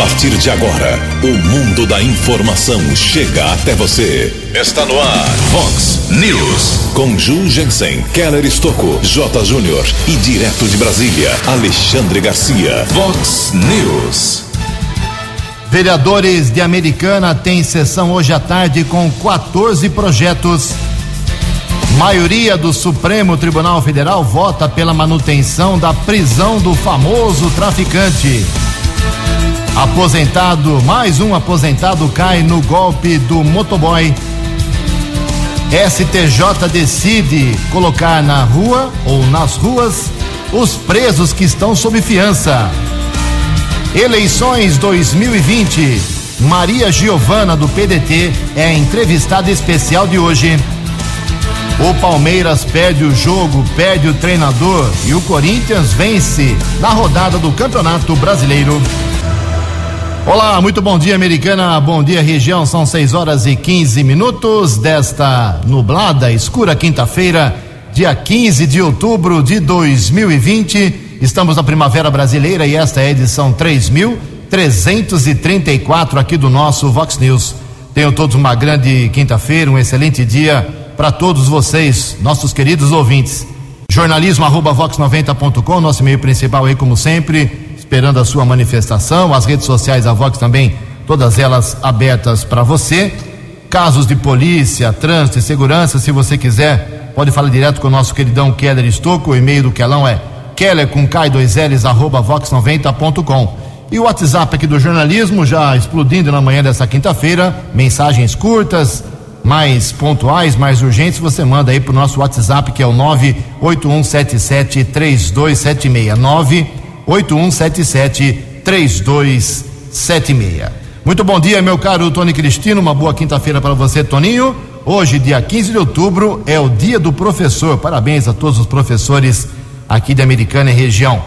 partir de agora, o mundo da informação chega até você. Está no ar, Fox News. Com Ju Jensen, Keller Estocco, J. Júnior e direto de Brasília, Alexandre Garcia. Fox News. Vereadores de Americana têm sessão hoje à tarde com 14 projetos. Maioria do Supremo Tribunal Federal vota pela manutenção da prisão do famoso traficante. Aposentado, mais um aposentado cai no golpe do motoboy. STJ decide colocar na rua ou nas ruas os presos que estão sob fiança. Eleições 2020. Maria Giovana do PDT é a entrevistada especial de hoje. O Palmeiras perde o jogo, perde o treinador e o Corinthians vence na rodada do Campeonato Brasileiro. Olá, muito bom dia, americana. Bom dia, região. São 6 horas e 15 minutos desta nublada, escura quinta-feira, dia 15 de outubro de 2020. Estamos na Primavera Brasileira e esta é a edição 3334 aqui do nosso Vox News. Tenham todos uma grande quinta-feira, um excelente dia para todos vocês, nossos queridos ouvintes. Jornalismo arroba vox90.com, nosso e-mail principal aí, como sempre esperando a sua manifestação. As redes sociais da Vox também, todas elas abertas para você. Casos de polícia, trânsito e segurança, se você quiser, pode falar direto com o nosso queridão Keller Estocco. O e-mail do Kelão é keller com k2ls arroba vox90.com. E o WhatsApp aqui do jornalismo já explodindo na manhã dessa quinta-feira. Mensagens curtas, mais pontuais, mais urgentes, você manda aí pro nosso WhatsApp que é o 98177 3276. 8177-3276. Muito bom dia, meu caro Tony Cristino. Uma boa quinta-feira para você, Toninho. Hoje, dia 15 de outubro, é o dia do professor. Parabéns a todos os professores aqui de Americana e região.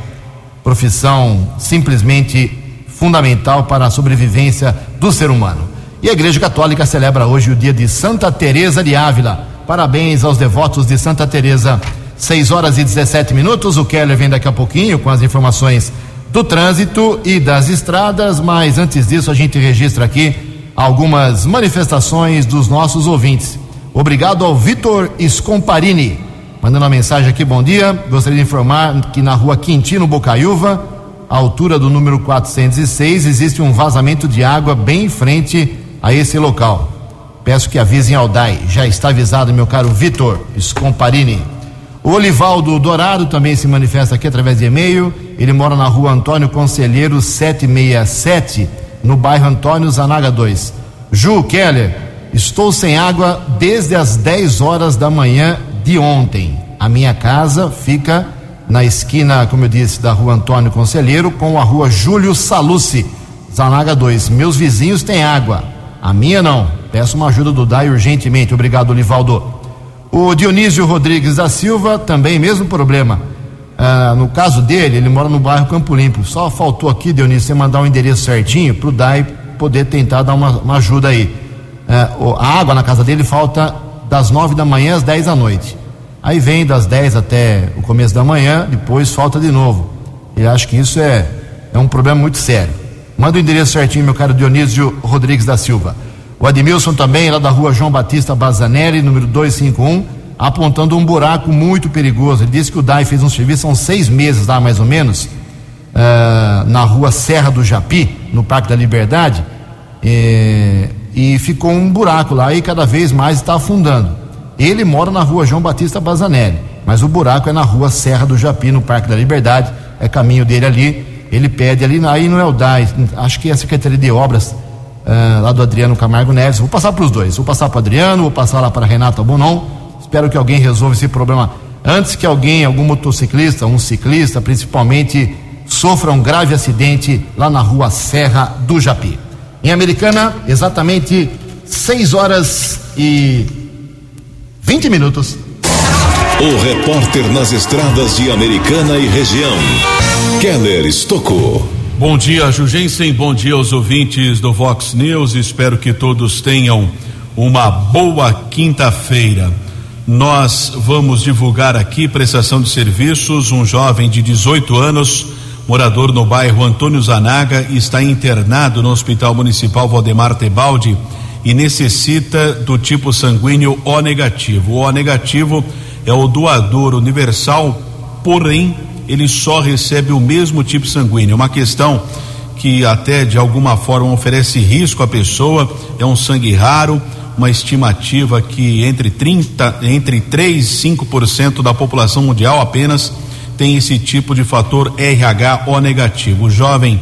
Profissão simplesmente fundamental para a sobrevivência do ser humano. E a Igreja Católica celebra hoje o dia de Santa Teresa de Ávila. Parabéns aos devotos de Santa Teresa. 6 horas e 17 minutos. O Keller vem daqui a pouquinho com as informações do trânsito e das estradas, mas antes disso a gente registra aqui algumas manifestações dos nossos ouvintes. Obrigado ao Vitor Scomparini, mandando uma mensagem aqui, bom dia. Gostaria de informar que na rua Quintino Bocaiúva, à altura do número 406, existe um vazamento de água bem em frente a esse local. Peço que avisem ao DAI. Já está avisado, meu caro Vitor Scomparini. O Olivaldo Dourado também se manifesta aqui através de e-mail. Ele mora na rua Antônio Conselheiro 767, no bairro Antônio Zanaga 2. Ju Keller, estou sem água desde as 10 horas da manhã de ontem. A minha casa fica na esquina, como eu disse, da rua Antônio Conselheiro com a rua Júlio Salucci, Zanaga 2. Meus vizinhos têm água, a minha não. Peço uma ajuda do DAI urgentemente. Obrigado, Olivaldo. O Dionísio Rodrigues da Silva, também mesmo problema. Ah, no caso dele, ele mora no bairro Campo Limpo. Só faltou aqui, Dionísio, você mandar o um endereço certinho para o DAI poder tentar dar uma, uma ajuda aí. Ah, a água na casa dele falta das nove da manhã às dez da noite. Aí vem das dez até o começo da manhã, depois falta de novo. E acho que isso é, é um problema muito sério. Manda o endereço certinho, meu caro Dionísio Rodrigues da Silva. O Admilson também, lá da rua João Batista Bazanelli, número 251, apontando um buraco muito perigoso. Ele disse que o DAI fez um serviço, são seis meses lá mais ou menos, uh, na rua Serra do Japi, no Parque da Liberdade, e, e ficou um buraco lá e cada vez mais está afundando. Ele mora na rua João Batista Bazanelli, mas o buraco é na rua Serra do Japi, no Parque da Liberdade, é caminho dele ali. Ele pede ali, aí não é o DAI, acho que é a Secretaria de Obras uh, lá do Adriano Camargo Neves. Vou passar para os dois. Vou passar para Adriano, vou passar lá para Renata Bonon. Espero que alguém resolva esse problema antes que alguém, algum motociclista, um ciclista principalmente, sofra um grave acidente lá na rua Serra do Japi. Em Americana, exatamente 6 horas e 20 minutos. O repórter nas estradas de Americana e região, Keller Estocou. Bom dia, Jugensen. Bom dia aos ouvintes do Vox News. Espero que todos tenham uma boa quinta-feira. Nós vamos divulgar aqui prestação de serviços. Um jovem de 18 anos morador no bairro Antônio Zanaga, está internado no Hospital Municipal Valdemar Tebaldi e necessita do tipo sanguíneo O negativo. O O negativo é o doador universal, porém ele só recebe o mesmo tipo sanguíneo. Uma questão que até de alguma forma oferece risco à pessoa, é um sangue raro, uma estimativa que entre 30, entre 3 e 5% da população mundial apenas tem esse tipo de fator RH O negativo. O jovem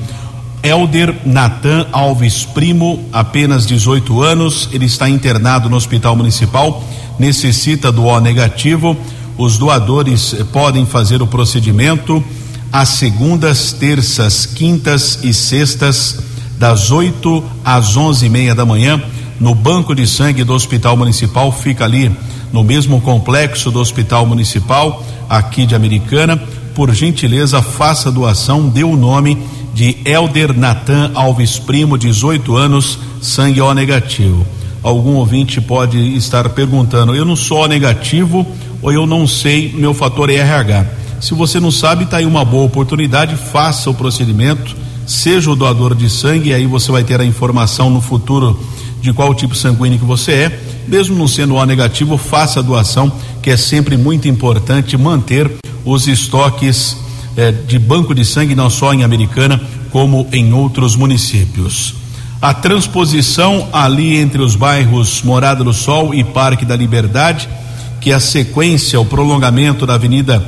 Elder Natan Alves Primo, apenas 18 anos, ele está internado no Hospital Municipal, necessita do O negativo. Os doadores podem fazer o procedimento às segundas, terças, quintas e sextas, das 8 às onze e meia da manhã, no banco de sangue do Hospital Municipal, fica ali no mesmo complexo do Hospital Municipal, aqui de Americana. Por gentileza, faça doação, dê o nome de Elder Natan Alves Primo, 18 anos, sangue O negativo. Algum ouvinte pode estar perguntando: eu não sou O negativo ou eu não sei meu fator RH. Se você não sabe, está aí uma boa oportunidade, faça o procedimento, seja o doador de sangue, aí você vai ter a informação no futuro de qual tipo sanguíneo que você é. Mesmo não sendo O negativo, faça a doação, que é sempre muito importante manter os estoques eh, de banco de sangue, não só em Americana, como em outros municípios. A transposição ali entre os bairros Morada do Sol e Parque da Liberdade, que a sequência, o prolongamento da Avenida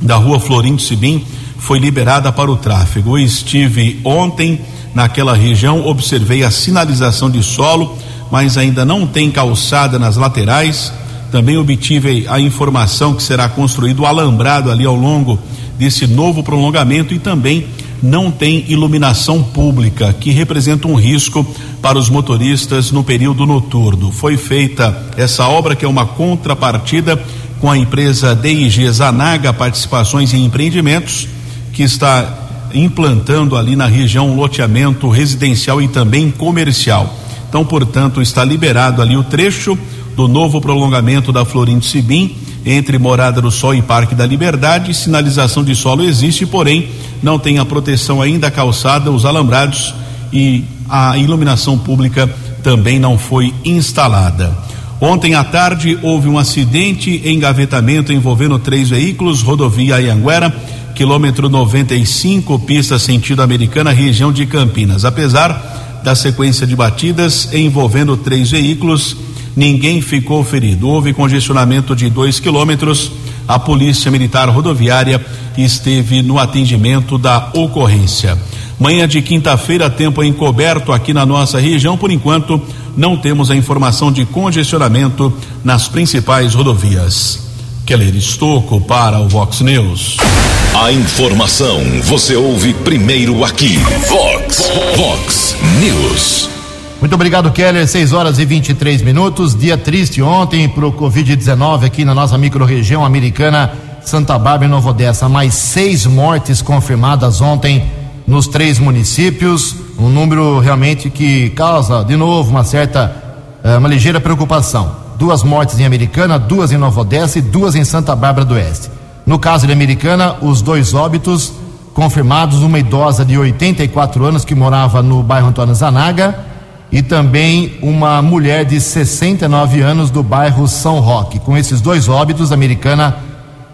da Rua Florindo Sibim, foi liberada para o tráfego. Eu estive ontem naquela região, observei a sinalização de solo, mas ainda não tem calçada nas laterais. Também obtive a informação que será construído o alambrado ali ao longo desse novo prolongamento e também não tem iluminação pública, que representa um risco para os motoristas no período noturno. Foi feita essa obra, que é uma contrapartida com a empresa DIG Zanaga Participações em Empreendimentos, que está implantando ali na região loteamento residencial e também comercial. Então, portanto, está liberado ali o trecho do novo prolongamento da Florindo Sibim entre Morada do Sol e Parque da Liberdade. Sinalização de solo existe, porém não tem a proteção ainda a calçada, os alambrados e a iluminação pública também não foi instalada. Ontem à tarde houve um acidente engavetamento envolvendo três veículos, rodovia Anhanguera, quilômetro 95, pista sentido americana, região de Campinas. Apesar da sequência de batidas envolvendo três veículos, ninguém ficou ferido. Houve congestionamento de dois quilômetros. A Polícia Militar Rodoviária esteve no atendimento da ocorrência. Manhã de quinta-feira, tempo encoberto aqui na nossa região. Por enquanto, não temos a informação de congestionamento nas principais rodovias. Keller Estocco para o Vox News. A informação você ouve primeiro aqui. Vox, Vox News. Muito obrigado, Keller. 6 horas e 23 minutos. Dia triste ontem para o Covid-19 aqui na nossa microrregião americana, Santa Bárbara e Nova Odessa. Mais seis mortes confirmadas ontem nos três municípios. Um número realmente que causa, de novo, uma certa, eh, uma ligeira preocupação. Duas mortes em Americana, duas em Nova Odessa e duas em Santa Bárbara do Oeste. No caso de Americana, os dois óbitos confirmados, uma idosa de 84 anos que morava no bairro Antônio Zanaga e também uma mulher de 69 anos do bairro São Roque. Com esses dois óbitos, a americana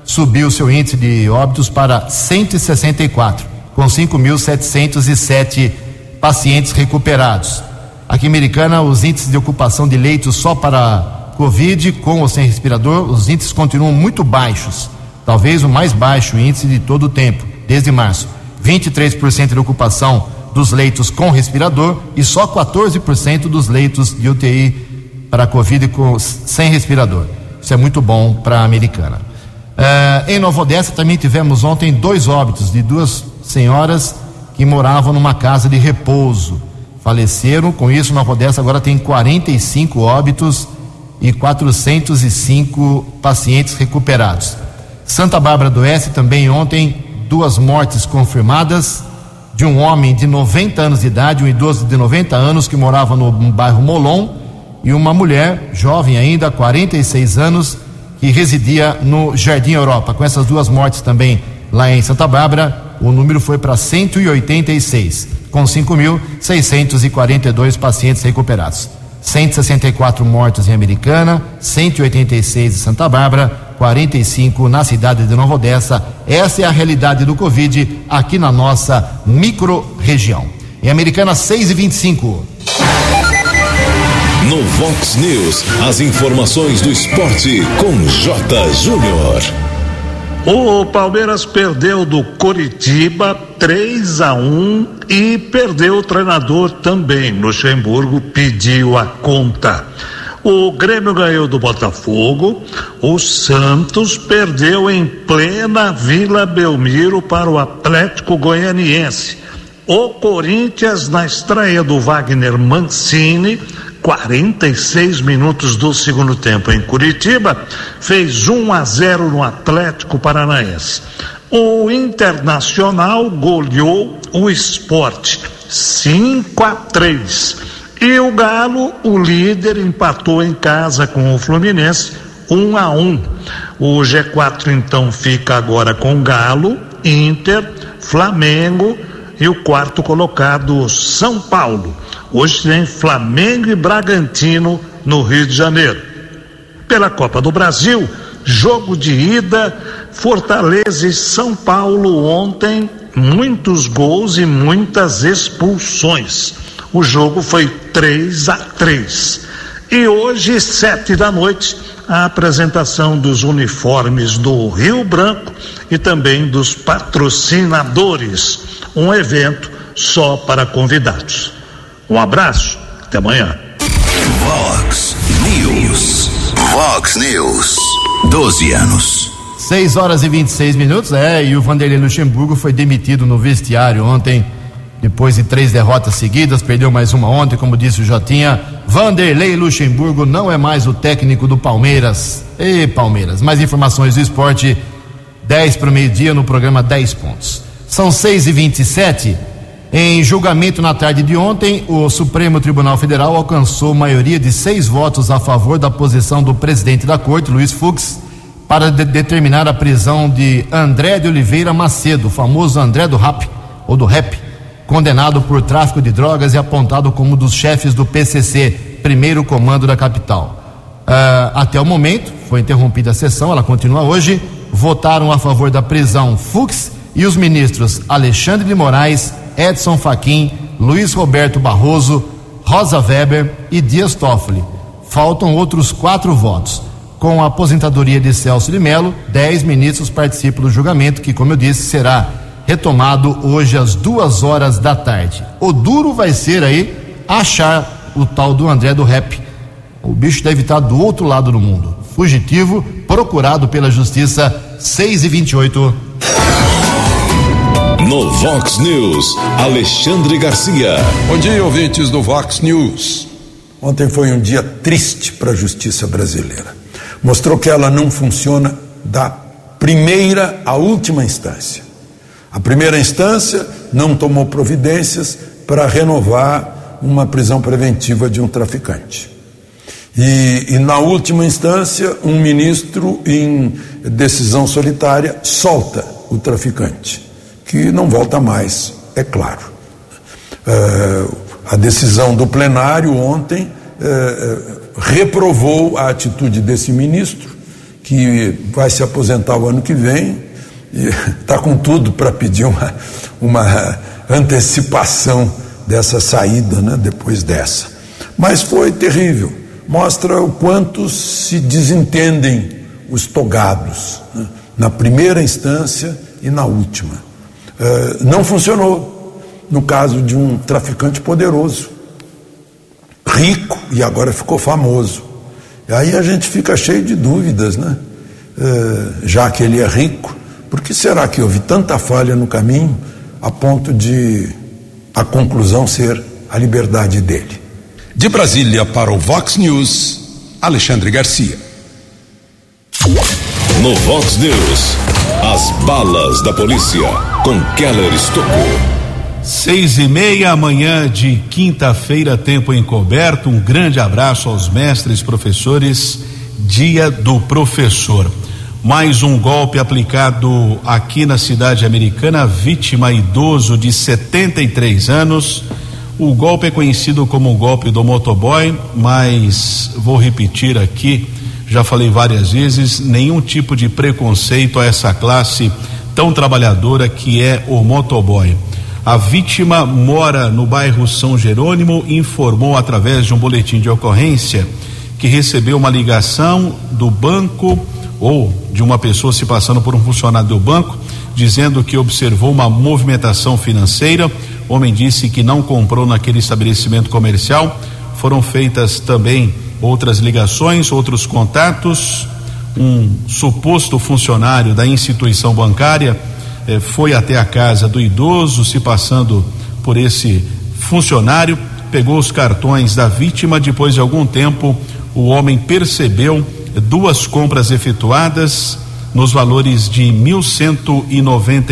subiu seu índice de óbitos para 164, com 5.707 pacientes recuperados. Aqui em Americana, os índices de ocupação de leitos só para Covid, com ou sem respirador, os índices continuam muito baixos, talvez o mais baixo índice de todo o tempo, desde março. 23% de ocupação dos leitos com respirador e só 14% dos leitos de UTI para Covid com, sem respirador. Isso é muito bom para a americana. Uh, em Nova Odessa também tivemos ontem dois óbitos de duas senhoras que moravam numa casa de repouso. Faleceram, com isso Nova Odessa agora tem 45 óbitos e 405 pacientes recuperados. Santa Bárbara do Oeste também ontem duas mortes confirmadas de um homem de 90 anos de idade, um idoso de 90 anos que morava no bairro Molon, e uma mulher jovem ainda, 46 anos, que residia no Jardim Europa. Com essas duas mortes também lá em Santa Bárbara, o número foi para 186, com 5.642 pacientes recuperados. 164 mortos em Americana, 186 em Santa Bárbara, 45 na cidade de Nova Odessa. Essa é a realidade do Covid aqui na nossa micro-região. Em Americana, 6 e 25. No Vox News, as informações do esporte com J. Júnior. O Palmeiras perdeu do Coritiba 3 a 1 e perdeu o treinador também. Luxemburgo pediu a conta. O Grêmio ganhou do Botafogo. O Santos perdeu em plena Vila Belmiro para o Atlético Goianiense. O Corinthians, na estreia do Wagner Mancini, 46 minutos do segundo tempo em Curitiba, fez 1 a 0 no Atlético Paranaense. O Internacional goleou o esporte 5 a 3. E o Galo, o líder, empatou em casa com o Fluminense 1 a 1. O G4 então fica agora com Galo, Inter, Flamengo e o quarto colocado São Paulo. Hoje tem Flamengo e Bragantino no Rio de Janeiro. Pela Copa do Brasil, jogo de ida, Fortaleza e São Paulo ontem, muitos gols e muitas expulsões. O jogo foi 3 a 3. E hoje, sete da noite, a apresentação dos uniformes do Rio Branco e também dos patrocinadores. Um evento só para convidados. Um abraço, até amanhã. Vox News. Vox News. 12 anos. 6 horas e 26 minutos, é, e o Vanderlei Luxemburgo foi demitido no vestiário ontem, depois de três derrotas seguidas, perdeu mais uma ontem, como disse o Jotinha. Vanderlei Luxemburgo não é mais o técnico do Palmeiras. E Palmeiras, mais informações do esporte, 10 para o meio-dia no programa 10 pontos. São 6 e 27 em julgamento na tarde de ontem, o Supremo Tribunal Federal alcançou maioria de seis votos a favor da posição do presidente da corte, Luiz Fux, para de determinar a prisão de André de Oliveira Macedo, o famoso André do Rap, ou do Rap, condenado por tráfico de drogas e apontado como um dos chefes do PCC, primeiro comando da capital. Uh, até o momento, foi interrompida a sessão, ela continua hoje. Votaram a favor da prisão Fux e os ministros Alexandre de Moraes, Edson Fachin, Luiz Roberto Barroso, Rosa Weber e Dias Toffoli. Faltam outros quatro votos. Com a aposentadoria de Celso de Mello, dez ministros participam do julgamento, que, como eu disse, será retomado hoje às duas horas da tarde. O duro vai ser aí achar o tal do André do Rap. O bicho deve estar do outro lado do mundo. Fugitivo, procurado pela justiça, 6 e 28 no Vox News, Alexandre Garcia. Bom dia, ouvintes do Vox News. Ontem foi um dia triste para a justiça brasileira. Mostrou que ela não funciona da primeira à última instância. A primeira instância não tomou providências para renovar uma prisão preventiva de um traficante. E, e, na última instância, um ministro, em decisão solitária, solta o traficante que não volta mais, é claro. Uh, a decisão do plenário ontem uh, reprovou a atitude desse ministro, que vai se aposentar o ano que vem, está com tudo para pedir uma, uma antecipação dessa saída, né, depois dessa. Mas foi terrível, mostra o quanto se desentendem os togados, né, na primeira instância e na última. Eh, não funcionou no caso de um traficante poderoso, rico e agora ficou famoso. E aí a gente fica cheio de dúvidas, né? Uh, já que ele é rico, por que será que houve tanta falha no caminho a ponto de a conclusão ser a liberdade dele? De Brasília para o Vox News, Alexandre Garcia. No Vox News, as balas da polícia com Keller Estocou. Seis e meia amanhã de quinta-feira, tempo encoberto. Um grande abraço aos mestres, professores. Dia do professor. Mais um golpe aplicado aqui na cidade americana, vítima idoso de 73 anos. O golpe é conhecido como o golpe do motoboy, mas vou repetir aqui, já falei várias vezes, nenhum tipo de preconceito a essa classe tão trabalhadora que é o motoboy. A vítima mora no bairro São Jerônimo informou através de um boletim de ocorrência que recebeu uma ligação do banco ou de uma pessoa se passando por um funcionário do banco, dizendo que observou uma movimentação financeira. O homem disse que não comprou naquele estabelecimento comercial. Foram feitas também outras ligações, outros contatos. Um suposto funcionário da instituição bancária eh, foi até a casa do idoso, se passando por esse funcionário, pegou os cartões da vítima. Depois de algum tempo, o homem percebeu duas compras efetuadas nos valores de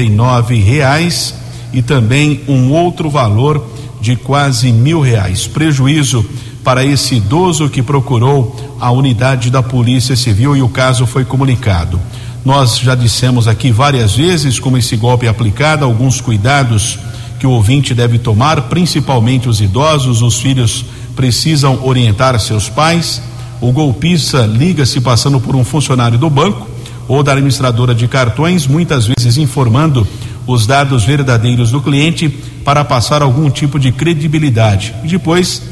nove reais e também um outro valor de quase mil reais. Prejuízo para esse idoso que procurou a unidade da Polícia Civil e o caso foi comunicado. Nós já dissemos aqui várias vezes como esse golpe é aplicado, alguns cuidados que o ouvinte deve tomar, principalmente os idosos, os filhos precisam orientar seus pais o golpista liga se passando por um funcionário do banco ou da administradora de cartões, muitas vezes informando os dados verdadeiros do cliente para passar algum tipo de credibilidade. E depois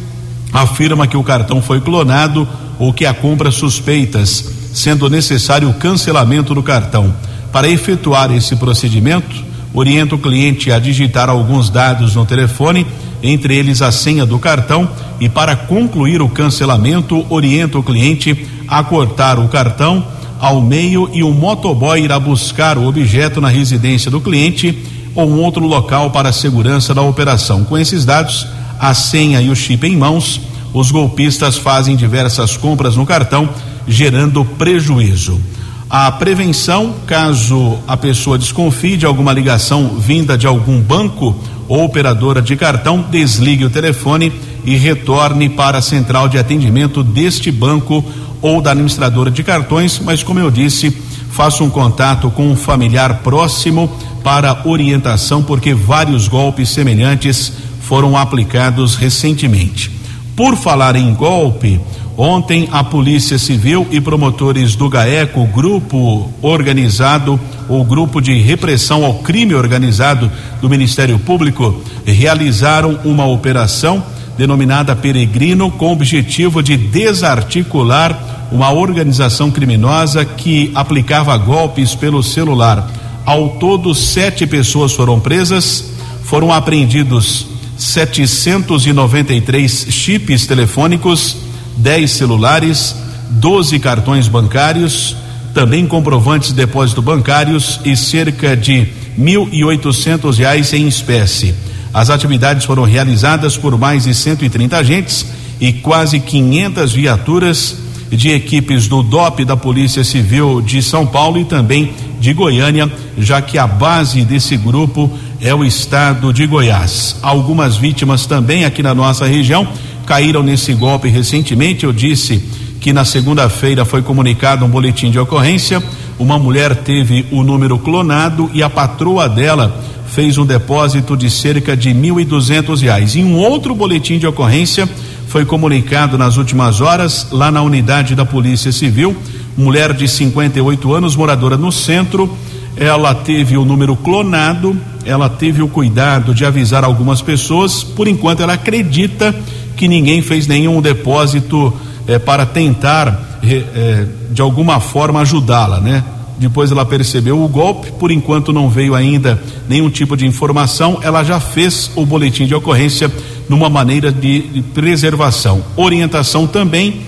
afirma que o cartão foi clonado ou que há compras suspeitas, sendo necessário o cancelamento do cartão. Para efetuar esse procedimento, orienta o cliente a digitar alguns dados no telefone entre eles a senha do cartão, e para concluir o cancelamento, orienta o cliente a cortar o cartão ao meio e o motoboy irá buscar o objeto na residência do cliente ou um outro local para a segurança da operação. Com esses dados, a senha e o chip em mãos, os golpistas fazem diversas compras no cartão, gerando prejuízo. A prevenção, caso a pessoa desconfie de alguma ligação vinda de algum banco ou operadora de cartão desligue o telefone e retorne para a central de atendimento deste banco ou da administradora de cartões, mas como eu disse, faça um contato com um familiar próximo para orientação, porque vários golpes semelhantes foram aplicados recentemente. Por falar em golpe, Ontem, a Polícia Civil e promotores do GAECO, grupo organizado, ou grupo de repressão ao crime organizado do Ministério Público, realizaram uma operação denominada Peregrino, com o objetivo de desarticular uma organização criminosa que aplicava golpes pelo celular. Ao todo, sete pessoas foram presas, foram apreendidos 793 chips telefônicos 10 celulares, 12 cartões bancários, também comprovantes de depósito bancários e cerca de mil e oitocentos reais em espécie. As atividades foram realizadas por mais de 130 agentes e quase 500 viaturas de equipes do DOP da Polícia Civil de São Paulo e também de Goiânia, já que a base desse grupo é o estado de Goiás. Algumas vítimas também aqui na nossa região caíram nesse golpe recentemente. Eu disse que na segunda-feira foi comunicado um boletim de ocorrência. Uma mulher teve o número clonado e a patroa dela fez um depósito de cerca de mil e duzentos reais. Em um outro boletim de ocorrência foi comunicado nas últimas horas lá na unidade da Polícia Civil, mulher de 58 anos, moradora no centro. Ela teve o número clonado, ela teve o cuidado de avisar algumas pessoas. Por enquanto, ela acredita que ninguém fez nenhum depósito eh, para tentar eh, de alguma forma ajudá-la, né? Depois ela percebeu o golpe, por enquanto não veio ainda nenhum tipo de informação, ela já fez o boletim de ocorrência numa maneira de, de preservação. Orientação também,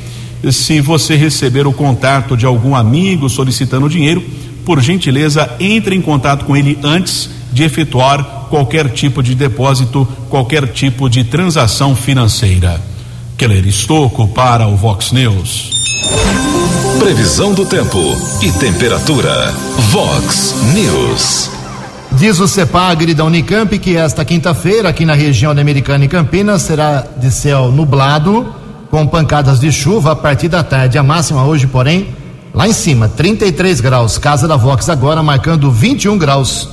se você receber o contato de algum amigo solicitando dinheiro, por gentileza, entre em contato com ele antes de efetuar qualquer tipo de depósito, qualquer tipo de transação financeira. Keller Estocco para o Vox News. Previsão do tempo e temperatura. Vox News. Diz o CEPAGRE da Unicamp que esta quinta-feira, aqui na região da Americana e Campinas, será de céu nublado, com pancadas de chuva a partir da tarde. A máxima hoje, porém, Lá em cima, 33 graus. Casa da Vox agora marcando 21 graus.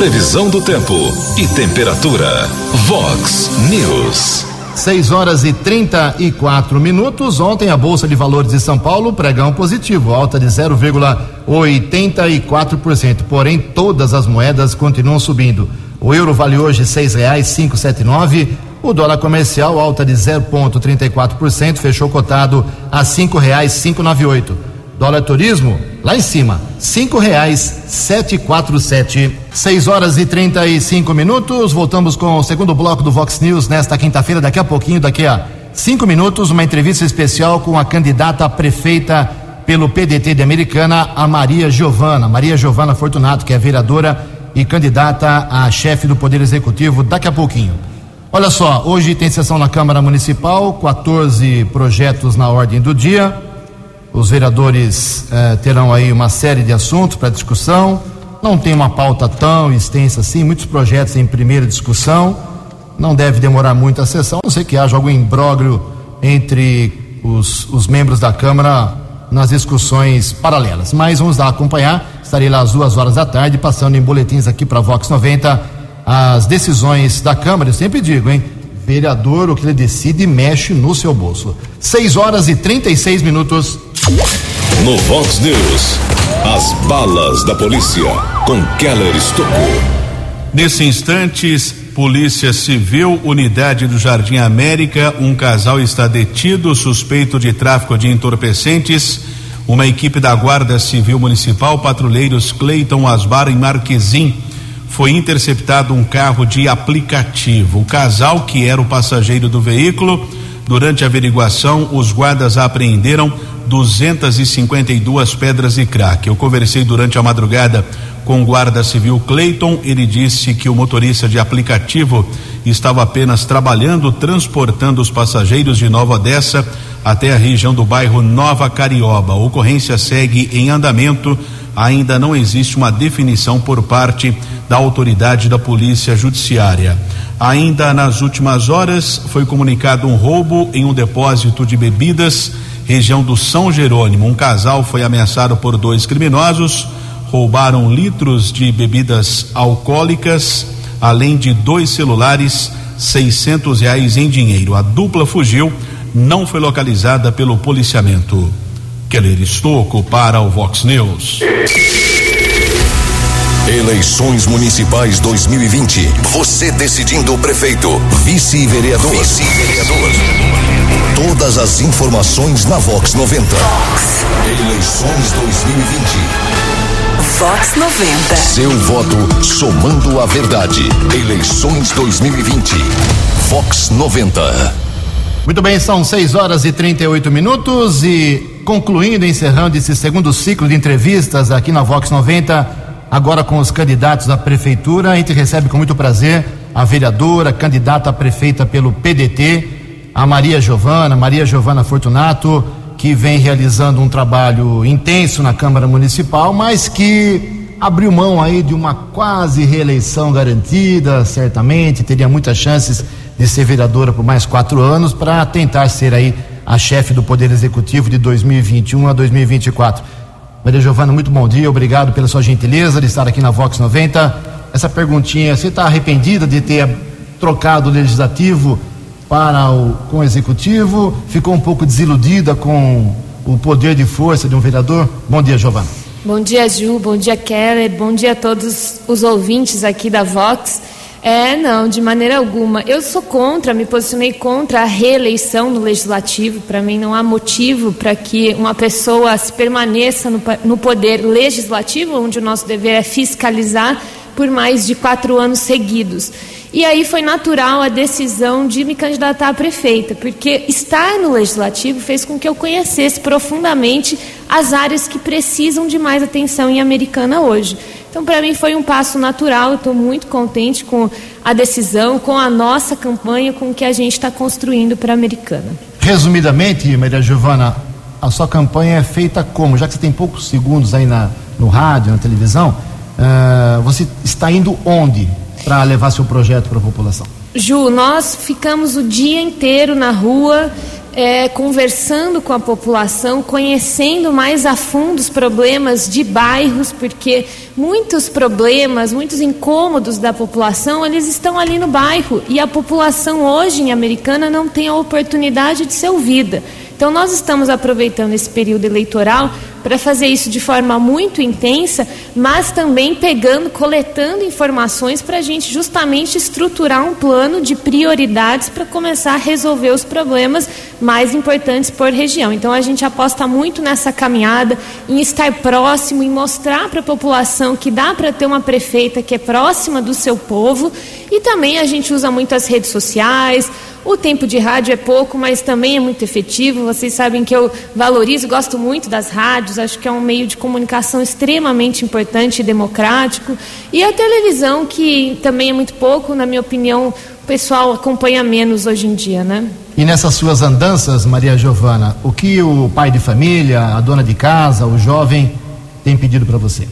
Previsão do tempo e temperatura. Vox News. 6 horas e 34 minutos. Ontem a Bolsa de Valores de São Paulo pregão positivo, alta de 0,84%. Porém, todas as moedas continuam subindo. O euro vale hoje seis reais cinco sete nove. O dólar comercial alta de 0,34%, fechou cotado a cinco reais cinco nove oito. Dólar turismo lá em cima, cinco reais sete quatro sete. Seis horas e trinta e cinco minutos. Voltamos com o segundo bloco do Vox News nesta quinta-feira. Daqui a pouquinho, daqui a cinco minutos, uma entrevista especial com a candidata a prefeita pelo PDT de Americana, a Maria Giovana. Maria Giovana Fortunato, que é vereadora e candidata a chefe do Poder Executivo daqui a pouquinho. Olha só, hoje tem sessão na Câmara Municipal, 14 projetos na ordem do dia. Os vereadores eh, terão aí uma série de assuntos para discussão. Não tem uma pauta tão extensa assim, muitos projetos em primeira discussão. Não deve demorar muito a sessão, a não sei que haja algum imbróglio entre os, os membros da Câmara nas discussões paralelas. Mas vamos lá acompanhar. Estarei lá às duas horas da tarde, passando em boletins aqui para Vox 90 as decisões da Câmara. Eu sempre digo, hein? Vereador, o que ele decide mexe no seu bolso. 6 horas e 36 minutos. No Vox News, as balas da polícia com Keller Estocou. Nesse instantes, Polícia Civil, unidade do Jardim América, um casal está detido, suspeito de tráfico de entorpecentes. Uma equipe da Guarda Civil Municipal, patrulheiros Cleiton Asbar e Marquezim, foi interceptado um carro de aplicativo. O casal, que era o passageiro do veículo, durante a averiguação, os guardas apreenderam 252 pedras de crack. Eu conversei durante a madrugada com o guarda civil Cleiton. Ele disse que o motorista de aplicativo estava apenas trabalhando, transportando os passageiros de Nova Odessa até a região do bairro Nova Carioba. A ocorrência segue em andamento. Ainda não existe uma definição por parte da autoridade da Polícia Judiciária. Ainda nas últimas horas foi comunicado um roubo em um depósito de bebidas, região do São Jerônimo. Um casal foi ameaçado por dois criminosos, roubaram litros de bebidas alcoólicas, além de dois celulares, seiscentos reais em dinheiro. A dupla fugiu, não foi localizada pelo policiamento. Keller Estocco para o Vox News. Eleições Municipais 2020. Você decidindo o prefeito, vice-vereador. Vice-vereador. Todas as informações na Vox 90. Eleições 2020. Vox 90. Seu voto somando a verdade. Eleições 2020. Vox 90. Muito bem, são 6 horas e 38 minutos e concluindo, encerrando esse segundo ciclo de entrevistas aqui na Vox 90 agora com os candidatos à prefeitura. A gente recebe com muito prazer a vereadora, candidata a prefeita pelo PDT, a Maria Giovana, Maria Giovana Fortunato, que vem realizando um trabalho intenso na Câmara Municipal, mas que abriu mão aí de uma quase reeleição garantida, certamente, teria muitas chances de ser vereadora por mais quatro anos para tentar ser aí a chefe do Poder Executivo de 2021 a 2024. Maria Giovana, muito bom dia, obrigado pela sua gentileza de estar aqui na Vox 90. Essa perguntinha, você está arrependida de ter trocado o legislativo para o, com o executivo? Ficou um pouco desiludida com o poder de força de um vereador? Bom dia, Giovana. Bom dia, Ju, bom dia, Keller, bom dia a todos os ouvintes aqui da Vox. É, não, de maneira alguma. Eu sou contra, me posicionei contra a reeleição no legislativo. Para mim, não há motivo para que uma pessoa se permaneça no, no poder legislativo, onde o nosso dever é fiscalizar, por mais de quatro anos seguidos. E aí foi natural a decisão de me candidatar a prefeita, porque estar no legislativo fez com que eu conhecesse profundamente as áreas que precisam de mais atenção em Americana hoje. Então, para mim, foi um passo natural. Estou muito contente com a decisão, com a nossa campanha, com o que a gente está construindo para a Americana. Resumidamente, Maria Giovana, a sua campanha é feita como? Já que você tem poucos segundos aí na, no rádio, na televisão, uh, você está indo onde para levar seu projeto para a população? Ju, nós ficamos o dia inteiro na rua é, conversando com a população, conhecendo mais a fundo os problemas de bairros, porque muitos problemas, muitos incômodos da população, eles estão ali no bairro e a população hoje em Americana não tem a oportunidade de ser ouvida. Então, nós estamos aproveitando esse período eleitoral para fazer isso de forma muito intensa, mas também pegando, coletando informações para a gente justamente estruturar um plano de prioridades para começar a resolver os problemas mais importantes por região. Então, a gente aposta muito nessa caminhada, em estar próximo, em mostrar para a população que dá para ter uma prefeita que é próxima do seu povo e também a gente usa muito as redes sociais o tempo de rádio é pouco, mas também é muito efetivo. Vocês sabem que eu valorizo, gosto muito das rádios, acho que é um meio de comunicação extremamente importante e democrático. E a televisão, que também é muito pouco, na minha opinião, o pessoal acompanha menos hoje em dia, né? E nessas suas andanças, Maria Giovana, o que o pai de família, a dona de casa, o jovem tem pedido para você?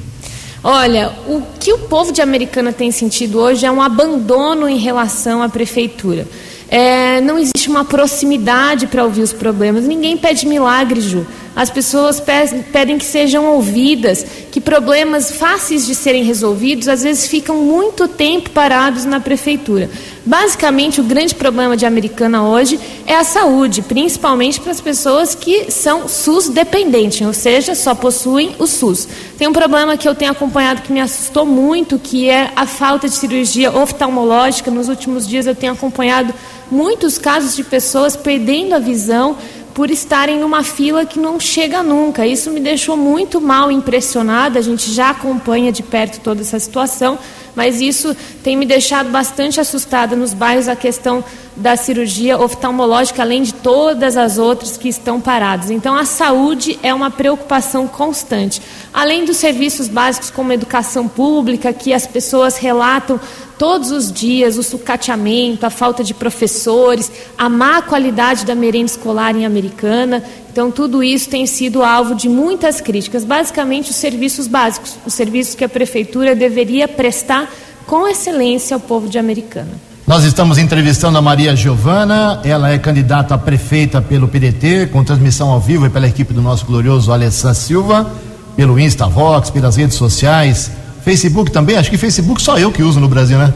Olha, o que o povo de Americana tem sentido hoje é um abandono em relação à prefeitura. É, não existe uma proximidade para ouvir os problemas. Ninguém pede milagre, Ju. As pessoas pedem que sejam ouvidas, que problemas fáceis de serem resolvidos às vezes ficam muito tempo parados na prefeitura. Basicamente, o grande problema de Americana hoje é a saúde, principalmente para as pessoas que são SUS dependentes, ou seja, só possuem o SUS. Tem um problema que eu tenho acompanhado que me assustou muito, que é a falta de cirurgia oftalmológica. Nos últimos dias eu tenho acompanhado muitos casos de pessoas perdendo a visão por estarem numa fila que não chega nunca. Isso me deixou muito mal impressionada. A gente já acompanha de perto toda essa situação, mas isso tem me deixado bastante assustada nos bairros a questão da cirurgia oftalmológica, além de todas as outras que estão paradas. Então, a saúde é uma preocupação constante. Além dos serviços básicos como educação pública, que as pessoas relatam todos os dias, o sucateamento, a falta de professores, a má qualidade da merenda escolar em Americana. Então, tudo isso tem sido alvo de muitas críticas. Basicamente, os serviços básicos, os serviços que a Prefeitura deveria prestar com excelência ao povo de Americana. Nós estamos entrevistando a Maria Giovana, ela é candidata a prefeita pelo PDT, com transmissão ao vivo e pela equipe do nosso glorioso Alessandro Silva, pelo Instavox, pelas redes sociais Facebook também, acho que Facebook só eu que uso no Brasil, né?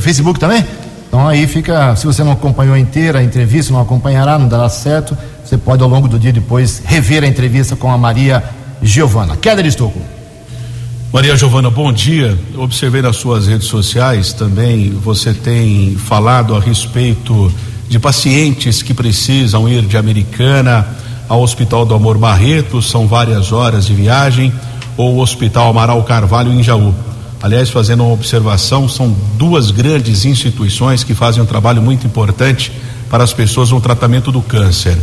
Facebook também? Então aí fica, se você não acompanhou inteira a entrevista, não acompanhará, não dará certo, você pode ao longo do dia depois rever a entrevista com a Maria Giovana. Keller Estocco. Maria Giovana, bom dia. Observei nas suas redes sociais também, você tem falado a respeito de pacientes que precisam ir de Americana ao Hospital do Amor Barreto, são várias horas de viagem ou o Hospital Amaral Carvalho em Jaú. Aliás, fazendo uma observação, são duas grandes instituições que fazem um trabalho muito importante para as pessoas no tratamento do câncer.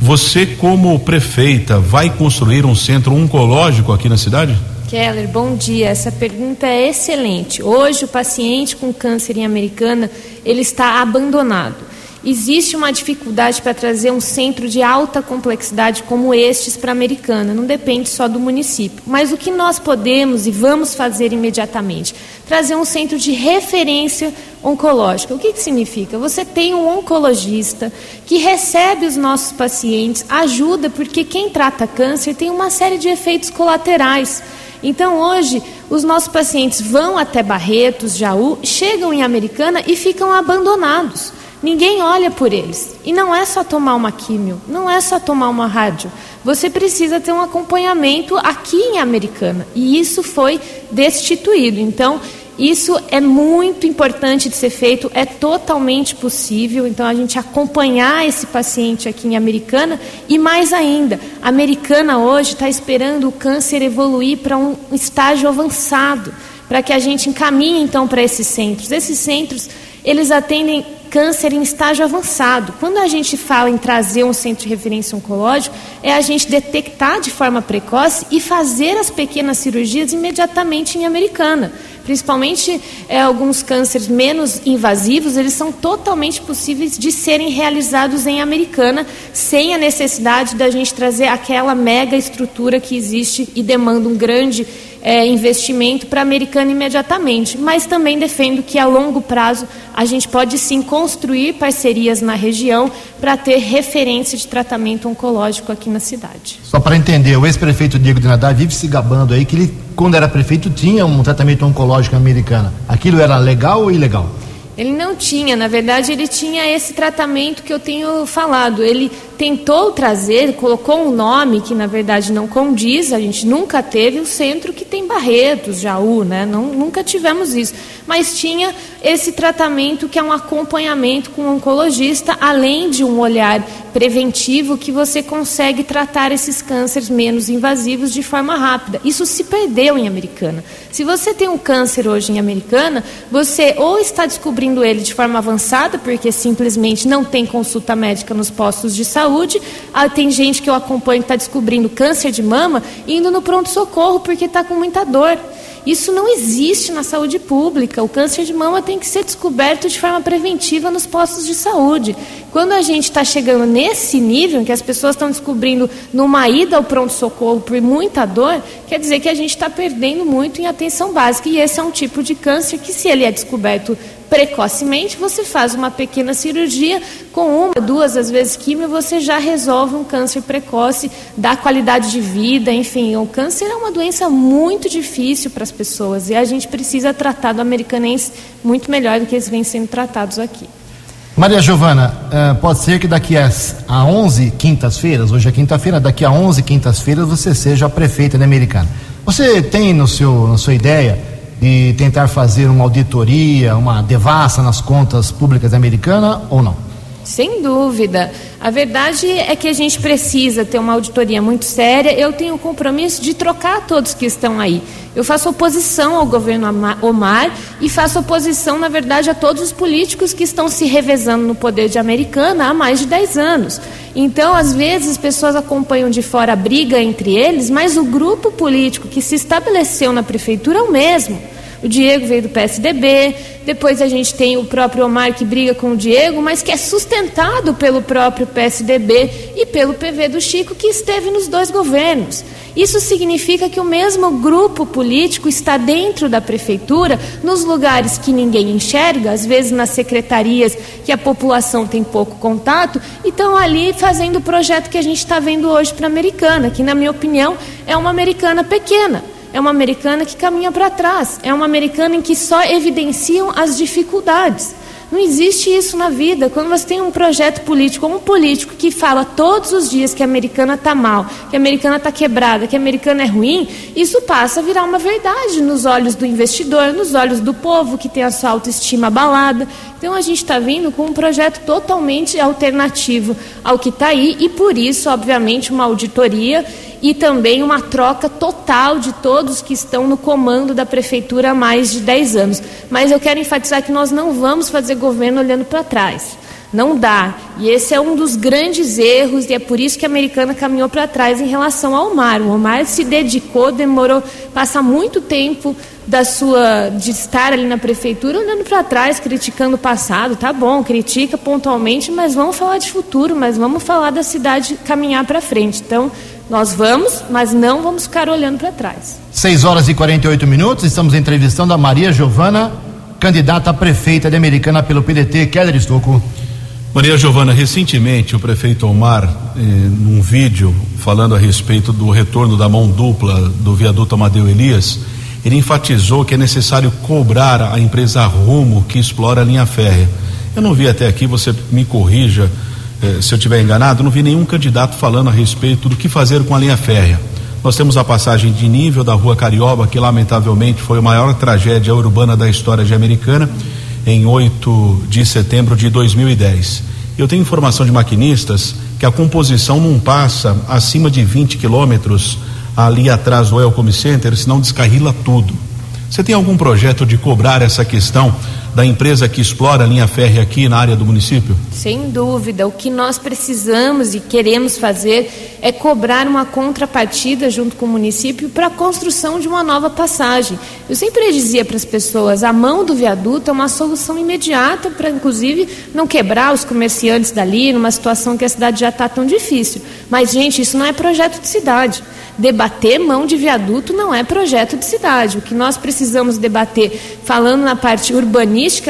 Você, como prefeita, vai construir um centro oncológico aqui na cidade? Keller, bom dia. Essa pergunta é excelente. Hoje, o paciente com câncer em Americana, ele está abandonado existe uma dificuldade para trazer um centro de alta complexidade como estes para Americana, não depende só do município. Mas o que nós podemos e vamos fazer imediatamente? Trazer um centro de referência oncológica. O que, que significa? Você tem um oncologista que recebe os nossos pacientes, ajuda, porque quem trata câncer tem uma série de efeitos colaterais. Então, hoje, os nossos pacientes vão até Barretos, Jaú, chegam em Americana e ficam abandonados. Ninguém olha por eles. E não é só tomar uma químio, não é só tomar uma rádio. Você precisa ter um acompanhamento aqui em Americana. E isso foi destituído. Então, isso é muito importante de ser feito, é totalmente possível. Então, a gente acompanhar esse paciente aqui em Americana e mais ainda, a Americana hoje está esperando o câncer evoluir para um estágio avançado, para que a gente encaminhe então para esses centros. Esses centros, eles atendem câncer em estágio avançado. Quando a gente fala em trazer um centro de referência oncológico, é a gente detectar de forma precoce e fazer as pequenas cirurgias imediatamente em americana. Principalmente é, alguns cânceres menos invasivos, eles são totalmente possíveis de serem realizados em americana, sem a necessidade da gente trazer aquela mega estrutura que existe e demanda um grande é, investimento para a americana imediatamente, mas também defendo que a longo prazo a gente pode sim construir parcerias na região para ter referência de tratamento oncológico aqui na cidade. Só para entender, o ex-prefeito Diego de Nadar vive se gabando aí que ele, quando era prefeito, tinha um tratamento oncológico americano. Aquilo era legal ou ilegal? Ele não tinha, na verdade, ele tinha esse tratamento que eu tenho falado. Ele tentou trazer, colocou um nome que na verdade não condiz, a gente nunca teve o centro que tem Barretos, Jaú, né? Não, nunca tivemos isso. Mas tinha esse tratamento que é um acompanhamento com um oncologista, além de um olhar preventivo que você consegue tratar esses cânceres menos invasivos de forma rápida. Isso se perdeu em Americana. Se você tem um câncer hoje em Americana, você ou está descobrindo ele de forma avançada, porque simplesmente não tem consulta médica nos postos de saúde, saúde. Ah, tem gente que eu acompanho que está descobrindo câncer de mama indo no pronto-socorro porque está com muita dor. Isso não existe na saúde pública. O câncer de mama tem que ser descoberto de forma preventiva nos postos de saúde. Quando a gente está chegando nesse nível, em que as pessoas estão descobrindo numa ida ao pronto-socorro por muita dor, quer dizer que a gente está perdendo muito em atenção básica. E esse é um tipo de câncer que, se ele é descoberto precocemente, você faz uma pequena cirurgia, com uma, duas, às vezes químio, você já resolve um câncer precoce, dá qualidade de vida, enfim. O câncer é uma doença muito difícil para as pessoas e a gente precisa tratar do americanense muito melhor do que eles vêm sendo tratados aqui. Maria Giovana, uh, pode ser que daqui a 11 quintas-feiras, hoje é quinta-feira, daqui a 11 quintas-feiras você seja a prefeita da Americana. Você tem no seu, na sua ideia de tentar fazer uma auditoria, uma devassa nas contas públicas americanas ou não? Sem dúvida. A verdade é que a gente precisa ter uma auditoria muito séria. Eu tenho o compromisso de trocar todos que estão aí. Eu faço oposição ao governo Omar e faço oposição, na verdade, a todos os políticos que estão se revezando no poder de Americana há mais de 10 anos. Então, às vezes, as pessoas acompanham de fora a briga entre eles, mas o grupo político que se estabeleceu na prefeitura é o mesmo. O Diego veio do PSDB, depois a gente tem o próprio Omar que briga com o Diego, mas que é sustentado pelo próprio PSDB e pelo PV do Chico, que esteve nos dois governos. Isso significa que o mesmo grupo político está dentro da prefeitura, nos lugares que ninguém enxerga, às vezes nas secretarias que a população tem pouco contato, e estão ali fazendo o projeto que a gente está vendo hoje para a Americana, que, na minha opinião, é uma americana pequena é uma americana que caminha para trás, é uma americana em que só evidenciam as dificuldades. Não existe isso na vida. Quando você tem um projeto político, um político que fala todos os dias que a americana está mal, que a americana está quebrada, que a americana é ruim, isso passa a virar uma verdade nos olhos do investidor, nos olhos do povo que tem a sua autoestima abalada. Então a gente está vindo com um projeto totalmente alternativo ao que está aí e por isso, obviamente, uma auditoria e também uma troca total de todos que estão no comando da prefeitura há mais de 10 anos. Mas eu quero enfatizar que nós não vamos fazer governo olhando para trás. Não dá. E esse é um dos grandes erros, e é por isso que a americana caminhou para trás em relação ao Omar. O Omar se dedicou, demorou, passa muito tempo da sua de estar ali na prefeitura olhando para trás, criticando o passado, tá bom, critica pontualmente, mas vamos falar de futuro, mas vamos falar da cidade caminhar para frente. Então, nós vamos, mas não vamos ficar olhando para trás. 6 horas e 48 minutos, estamos entrevistando a Maria Giovana, candidata a prefeita de Americana pelo PDT. Keller Estocco. Maria Giovana, recentemente o prefeito Omar, eh, num vídeo falando a respeito do retorno da mão dupla do viaduto Amadeu Elias, ele enfatizou que é necessário cobrar a empresa Rumo que explora a linha férrea. Eu não vi até aqui, você me corrija eh, se eu estiver enganado, não vi nenhum candidato falando a respeito do que fazer com a linha férrea. Nós temos a passagem de nível da Rua Carioba, que lamentavelmente foi a maior tragédia urbana da história de Americana, em 8 de setembro de 2010. Eu tenho informação de maquinistas que a composição não passa acima de 20 quilômetros ali atrás do Elcome Center, senão descarrila tudo. Você tem algum projeto de cobrar essa questão da empresa que explora a linha férrea aqui na área do município? Sem dúvida. O que nós precisamos e queremos fazer é cobrar uma contrapartida junto com o município para a construção de uma nova passagem. Eu sempre dizia para as pessoas: a mão do viaduto é uma solução imediata para, inclusive, não quebrar os comerciantes dali, numa situação que a cidade já está tão difícil. Mas, gente, isso não é projeto de cidade. Debater mão de viaduto não é projeto de cidade. O que nós precisamos debater, falando na parte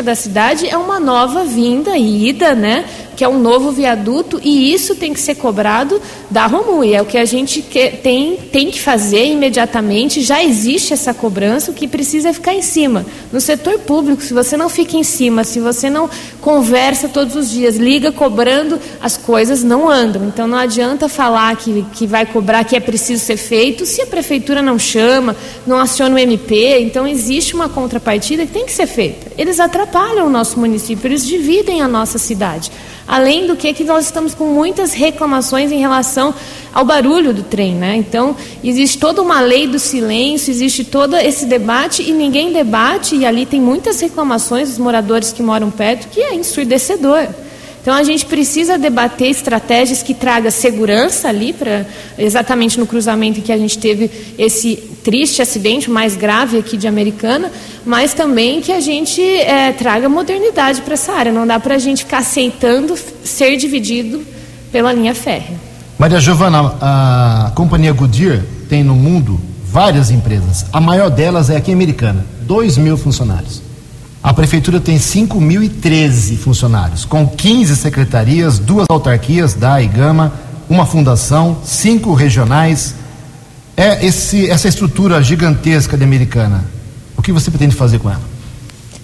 da cidade, é uma nova vinda e ida, né? Que é um novo viaduto, e isso tem que ser cobrado da Romui. É o que a gente tem, tem que fazer imediatamente. Já existe essa cobrança, o que precisa é ficar em cima. No setor público, se você não fica em cima, se você não conversa todos os dias, liga cobrando, as coisas não andam. Então não adianta falar que, que vai cobrar, que é preciso ser feito, se a prefeitura não chama, não aciona o MP. Então existe uma contrapartida que tem que ser feita. Eles atrapalham o nosso município, eles dividem a nossa cidade. Além do que, que nós estamos com muitas reclamações em relação ao barulho do trem, né? Então, existe toda uma lei do silêncio, existe todo esse debate e ninguém debate, e ali tem muitas reclamações dos moradores que moram perto, que é ensurdecedor. Então a gente precisa debater estratégias que tragam segurança ali para exatamente no cruzamento em que a gente teve esse triste acidente mais grave aqui de Americana, mas também que a gente é, traga modernidade para essa área. Não dá para a gente ficar aceitando ser dividido pela linha férrea. Maria Giovana, a companhia Goodyear tem no mundo várias empresas. A maior delas é aqui Americana, 2 mil funcionários. A prefeitura tem 5.013 funcionários, com 15 secretarias, duas autarquias, da e Gama, uma fundação, cinco regionais. É esse, essa estrutura gigantesca de Americana. O que você pretende fazer com ela?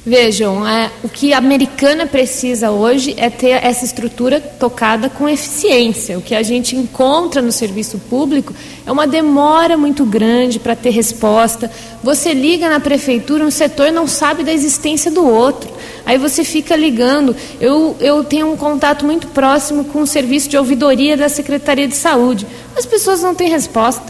Vejam, é, o que a americana precisa hoje é ter essa estrutura tocada com eficiência. O que a gente encontra no serviço público é uma demora muito grande para ter resposta. Você liga na prefeitura, um setor não sabe da existência do outro. Aí você fica ligando. Eu, eu tenho um contato muito próximo com o serviço de ouvidoria da Secretaria de Saúde. As pessoas não têm resposta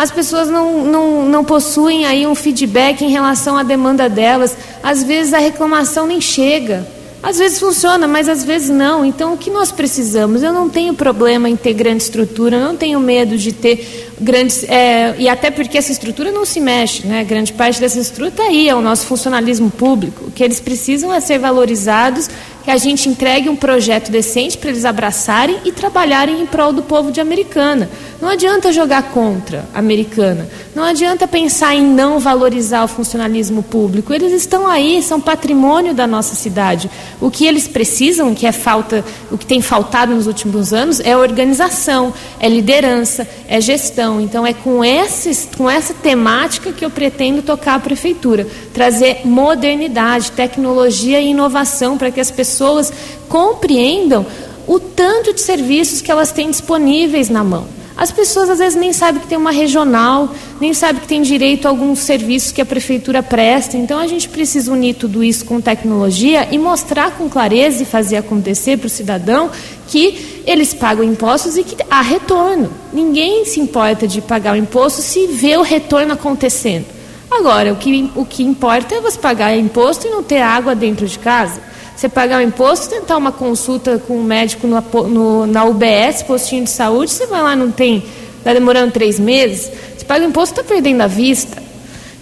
as pessoas não, não, não possuem aí um feedback em relação à demanda delas. Às vezes a reclamação nem chega. Às vezes funciona, mas às vezes não. Então, o que nós precisamos? Eu não tenho problema em ter grande estrutura, eu não tenho medo de ter grandes. É, e até porque essa estrutura não se mexe, né? Grande parte dessa estrutura está aí, é o nosso funcionalismo público. O que eles precisam é ser valorizados que a gente entregue um projeto decente para eles abraçarem e trabalharem em prol do povo de Americana. Não adianta jogar contra a Americana. Não adianta pensar em não valorizar o funcionalismo público. Eles estão aí, são patrimônio da nossa cidade. O que eles precisam, que é falta, o que tem faltado nos últimos anos, é organização, é liderança, é gestão. Então é com, esses, com essa temática que eu pretendo tocar a prefeitura, trazer modernidade, tecnologia e inovação para que as pessoas pessoas compreendam o tanto de serviços que elas têm disponíveis na mão. As pessoas às vezes nem sabem que tem uma regional, nem sabem que tem direito a alguns serviços que a prefeitura presta. Então a gente precisa unir tudo isso com tecnologia e mostrar com clareza e fazer acontecer para o cidadão que eles pagam impostos e que há retorno. Ninguém se importa de pagar o imposto se vê o retorno acontecendo. Agora, o que, o que importa é você pagar imposto e não ter água dentro de casa. Você pagar o imposto, tentar uma consulta com um médico no, na UBS, postinho de saúde, você vai lá, não tem, está demorando três meses, você paga o imposto, está perdendo a vista.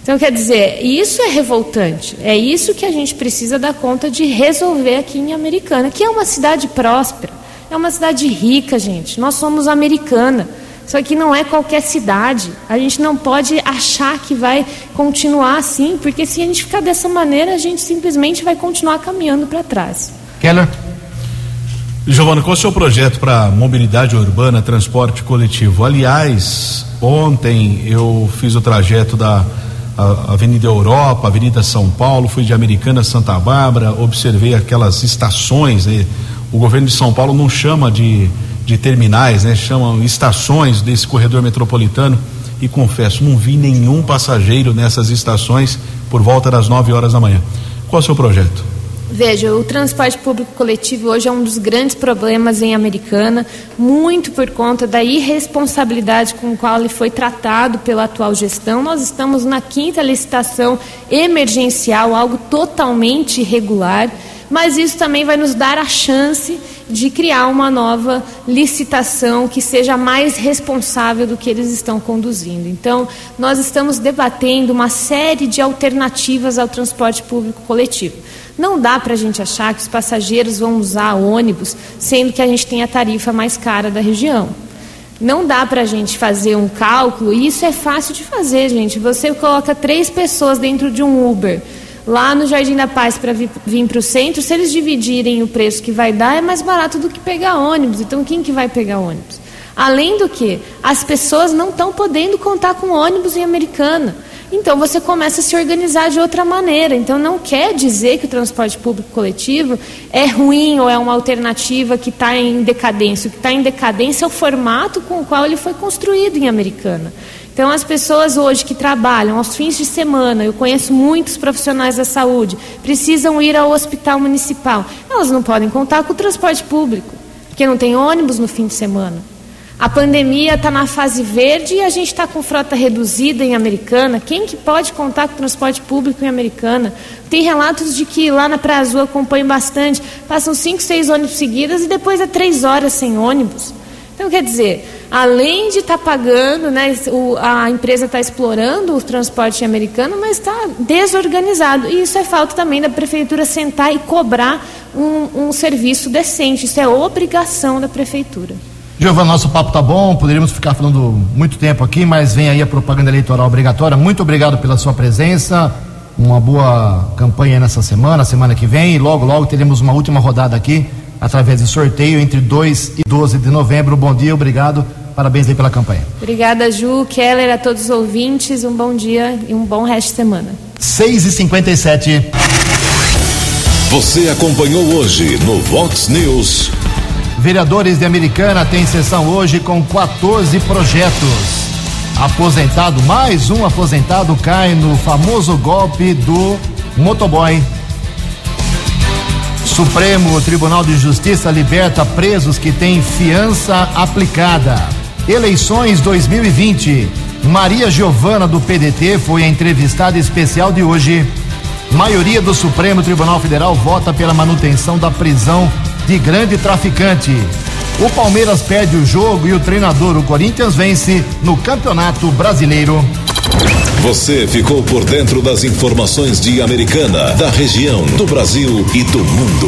Então, quer dizer, isso é revoltante. É isso que a gente precisa dar conta de resolver aqui em Americana, que é uma cidade próspera, é uma cidade rica, gente. Nós somos americana. Só que não é qualquer cidade. A gente não pode achar que vai continuar assim, porque se a gente ficar dessa maneira, a gente simplesmente vai continuar caminhando para trás. Keller. Giovana, qual é o seu projeto para mobilidade urbana, transporte coletivo? Aliás, ontem eu fiz o trajeto da Avenida Europa, Avenida São Paulo, fui de Americana a Santa Bárbara, observei aquelas estações. Né? O governo de São Paulo não chama de de terminais, né? Chamam estações desse corredor metropolitano e confesso, não vi nenhum passageiro nessas estações por volta das 9 horas da manhã. Qual é o seu projeto? Veja, o transporte público coletivo hoje é um dos grandes problemas em Americana, muito por conta da irresponsabilidade com a qual ele foi tratado pela atual gestão. Nós estamos na quinta licitação emergencial, algo totalmente irregular, mas isso também vai nos dar a chance de criar uma nova licitação que seja mais responsável do que eles estão conduzindo. Então, nós estamos debatendo uma série de alternativas ao transporte público coletivo. Não dá para a gente achar que os passageiros vão usar ônibus, sendo que a gente tem a tarifa mais cara da região. Não dá para a gente fazer um cálculo, e isso é fácil de fazer, gente. Você coloca três pessoas dentro de um Uber, lá no Jardim da Paz para vir, para o centro, se eles dividirem o preço que vai dar, é mais barato do que pegar ônibus. Então, quem que vai pegar ônibus? Além do que, as pessoas não estão podendo contar com ônibus em Americana. Então você começa a se organizar de outra maneira. Então não quer dizer que o transporte público coletivo é ruim ou é uma alternativa que está em decadência. O que está em decadência é o formato com o qual ele foi construído em Americana. Então, as pessoas hoje que trabalham aos fins de semana, eu conheço muitos profissionais da saúde, precisam ir ao hospital municipal. Elas não podem contar com o transporte público, porque não tem ônibus no fim de semana. A pandemia está na fase verde e a gente está com frota reduzida em Americana. Quem que pode contar com transporte público em Americana? Tem relatos de que lá na Praia Azul acompanham bastante, passam cinco, seis ônibus seguidas e depois é três horas sem ônibus. Então, quer dizer, além de estar tá pagando, né, o, a empresa está explorando o transporte americano, mas está desorganizado. E isso é falta também da prefeitura sentar e cobrar um, um serviço decente. Isso é obrigação da prefeitura. Giovana, nosso papo tá bom, poderíamos ficar falando muito tempo aqui, mas vem aí a propaganda eleitoral obrigatória. Muito obrigado pela sua presença. Uma boa campanha nessa semana, semana que vem, e logo, logo teremos uma última rodada aqui, através de sorteio, entre 2 e 12 de novembro. Bom dia, obrigado. Parabéns aí pela campanha. Obrigada, Ju, Keller, a todos os ouvintes. Um bom dia e um bom resto de semana. 6 e 57 Você acompanhou hoje no Vox News. Vereadores de Americana têm sessão hoje com 14 projetos. Aposentado, mais um aposentado cai no famoso golpe do motoboy. Supremo Tribunal de Justiça liberta presos que têm fiança aplicada. Eleições 2020. Maria Giovana do PDT foi a entrevistada especial de hoje. Maioria do Supremo Tribunal Federal vota pela manutenção da prisão de grande traficante. O Palmeiras perde o jogo e o treinador, o Corinthians, vence no Campeonato Brasileiro. Você ficou por dentro das informações de Americana, da região, do Brasil e do mundo.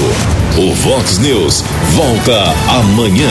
O Vox News volta amanhã.